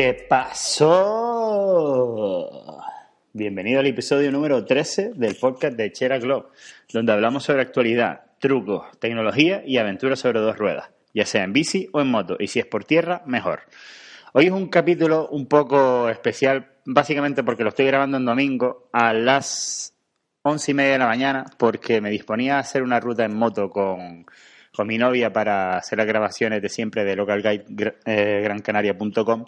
¿Qué pasó? Bienvenido al episodio número 13 del podcast de Chera Globe, donde hablamos sobre actualidad, trucos, tecnología y aventuras sobre dos ruedas, ya sea en bici o en moto, y si es por tierra, mejor. Hoy es un capítulo un poco especial, básicamente porque lo estoy grabando en domingo a las once y media de la mañana, porque me disponía a hacer una ruta en moto con, con mi novia para hacer las grabaciones de siempre de localguidegrancanaria.com.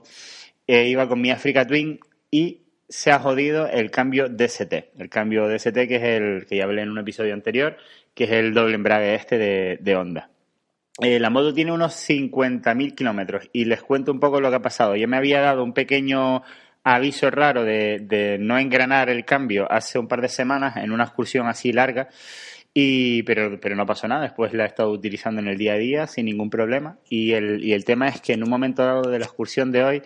Eh, iba con mi Africa Twin y se ha jodido el cambio DST. El cambio DST que es el que ya hablé en un episodio anterior, que es el doble embrague este de, Honda. Eh, la moto tiene unos 50.000 kilómetros y les cuento un poco lo que ha pasado. Yo me había dado un pequeño aviso raro de no engranar el cambio hace un par de semanas en una excursión así larga y, pero, pero no pasó nada, después la he estado utilizando en el día a día sin ningún problema. Y el, y el tema es que en un momento dado de la excursión de hoy,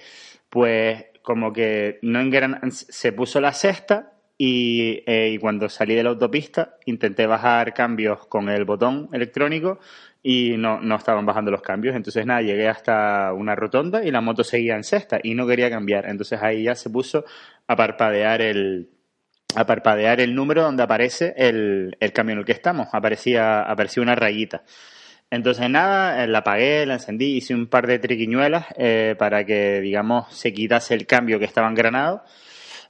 pues como que no engran... se puso la sexta y, eh, y, cuando salí de la autopista intenté bajar cambios con el botón electrónico y no, no estaban bajando los cambios. Entonces nada, llegué hasta una rotonda y la moto seguía en sexta y no quería cambiar. Entonces ahí ya se puso a parpadear el, a parpadear el número donde aparece el, el cambio en el que estamos. Aparecía, aparecía una rayita. Entonces nada, eh, la apagué, la encendí, hice un par de triquiñuelas eh, para que, digamos, se quitase el cambio que estaba engranado.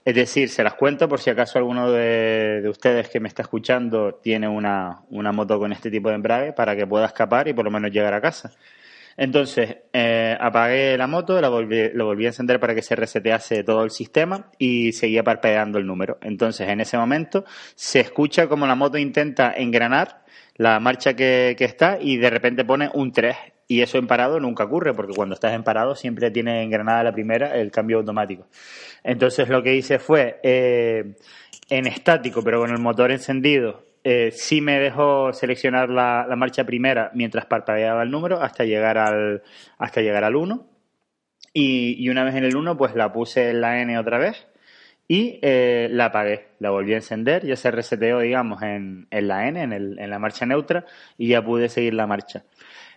Es decir, se las cuento por si acaso alguno de, de ustedes que me está escuchando tiene una, una, moto con este tipo de embrague para que pueda escapar y por lo menos llegar a casa. Entonces, eh, apagué la moto, la volví, lo volví a encender para que se resetease todo el sistema y seguía parpadeando el número. Entonces, en ese momento, se escucha como la moto intenta engranar la marcha que, está y de repente pone un 3. Y eso en parado nunca ocurre, porque cuando estás en parado siempre tiene engranada la primera el cambio automático. Entonces, lo que hice fue, eh, en estático, pero con el motor encendido, eh, sí me dejó seleccionar la, la, marcha primera mientras parpadeaba el número hasta llegar al, hasta llegar al 1. Y, y, una vez en el 1, pues la puse en la N otra vez y eh, la apagué. La volví a encender, ya se reseteó, digamos, en, en la N, en, el, en la marcha neutra, y ya pude seguir la marcha.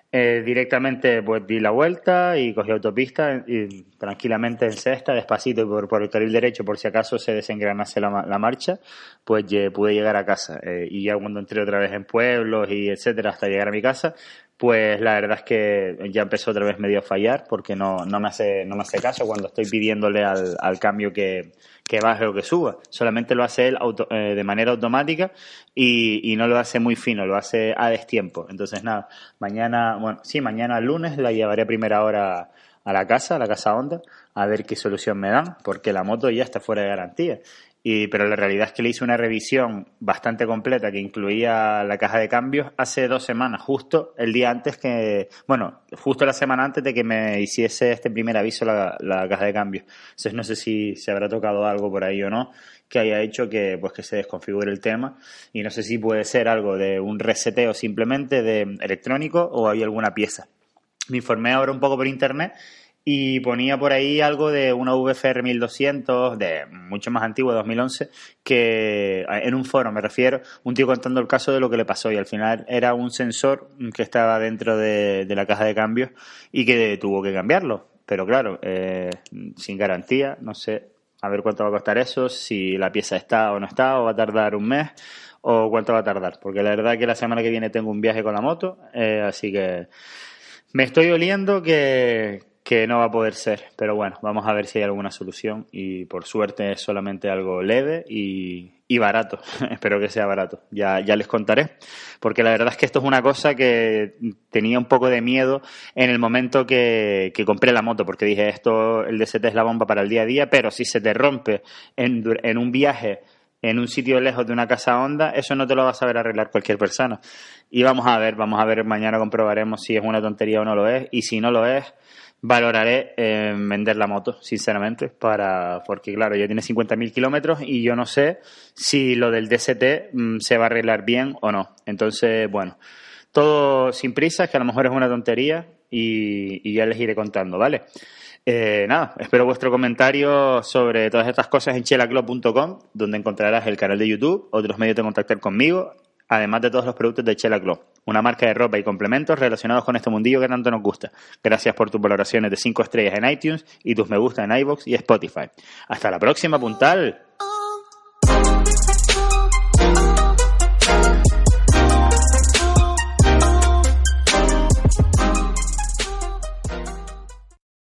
Eh, directamente pues di la vuelta y cogí autopista y tranquilamente en sexta, despacito por, por el carril derecho por si acaso se desengranase la, la marcha, pues pude llegar a casa. Eh, y ya cuando entré otra vez en pueblos y etcétera hasta llegar a mi casa, pues la verdad es que ya empezó otra vez medio a fallar porque no, no, me, hace, no me hace caso cuando estoy pidiéndole al, al cambio que, que baje o que suba. Solamente lo hace él auto, eh, de manera automática y, y, no lo hace muy fino, lo hace a destiempo. Entonces, nada, mañana, bueno, sí, mañana lunes la llevaré a primera hora a la casa, a la casa Honda, a ver qué solución me dan, porque la moto ya está fuera de garantía. Y, pero la realidad es que le hice una revisión bastante completa que incluía la caja de cambios hace dos semanas, justo el día antes que, bueno, justo la semana antes de que me hiciese este primer aviso la, la caja de cambios. Entonces no sé si se habrá tocado algo por ahí o no que haya hecho que, pues, que se desconfigure el tema y no sé si puede ser algo de un reseteo simplemente de electrónico o hay alguna pieza. Me informé ahora un poco por internet y ponía por ahí algo de una VFR 1200, de mucho más antiguo, de 2011, que en un foro me refiero, un tío contando el caso de lo que le pasó y al final era un sensor que estaba dentro de, de la caja de cambios y que tuvo que cambiarlo. Pero claro, eh, sin garantía, no sé a ver cuánto va a costar eso, si la pieza está o no está, o va a tardar un mes, o cuánto va a tardar. Porque la verdad que la semana que viene tengo un viaje con la moto, eh, así que me estoy oliendo que, que no va a poder ser. Pero bueno, vamos a ver si hay alguna solución y por suerte es solamente algo leve y, y barato. Espero que sea barato. Ya, ya les contaré. Porque la verdad es que esto es una cosa que tenía un poco de miedo en el momento que, que compré la moto, porque dije esto, el DST es la bomba para el día a día, pero si se te rompe en, en un viaje en un sitio lejos de una casa honda, eso no te lo va a saber arreglar cualquier persona. Y vamos a ver, vamos a ver, mañana comprobaremos si es una tontería o no lo es, y si no lo es, valoraré eh, vender la moto, sinceramente, para porque claro, ya tiene 50.000 kilómetros y yo no sé si lo del DST mm, se va a arreglar bien o no. Entonces, bueno, todo sin prisa, que a lo mejor es una tontería y, y ya les iré contando, ¿vale? Eh, nada, espero vuestro comentario sobre todas estas cosas en chelaclub.com, donde encontrarás el canal de YouTube, otros medios de contactar conmigo, además de todos los productos de Chela Club, una marca de ropa y complementos relacionados con este mundillo que tanto nos gusta. Gracias por tus valoraciones de 5 estrellas en iTunes y tus me gusta en iBox y Spotify. Hasta la próxima, puntal.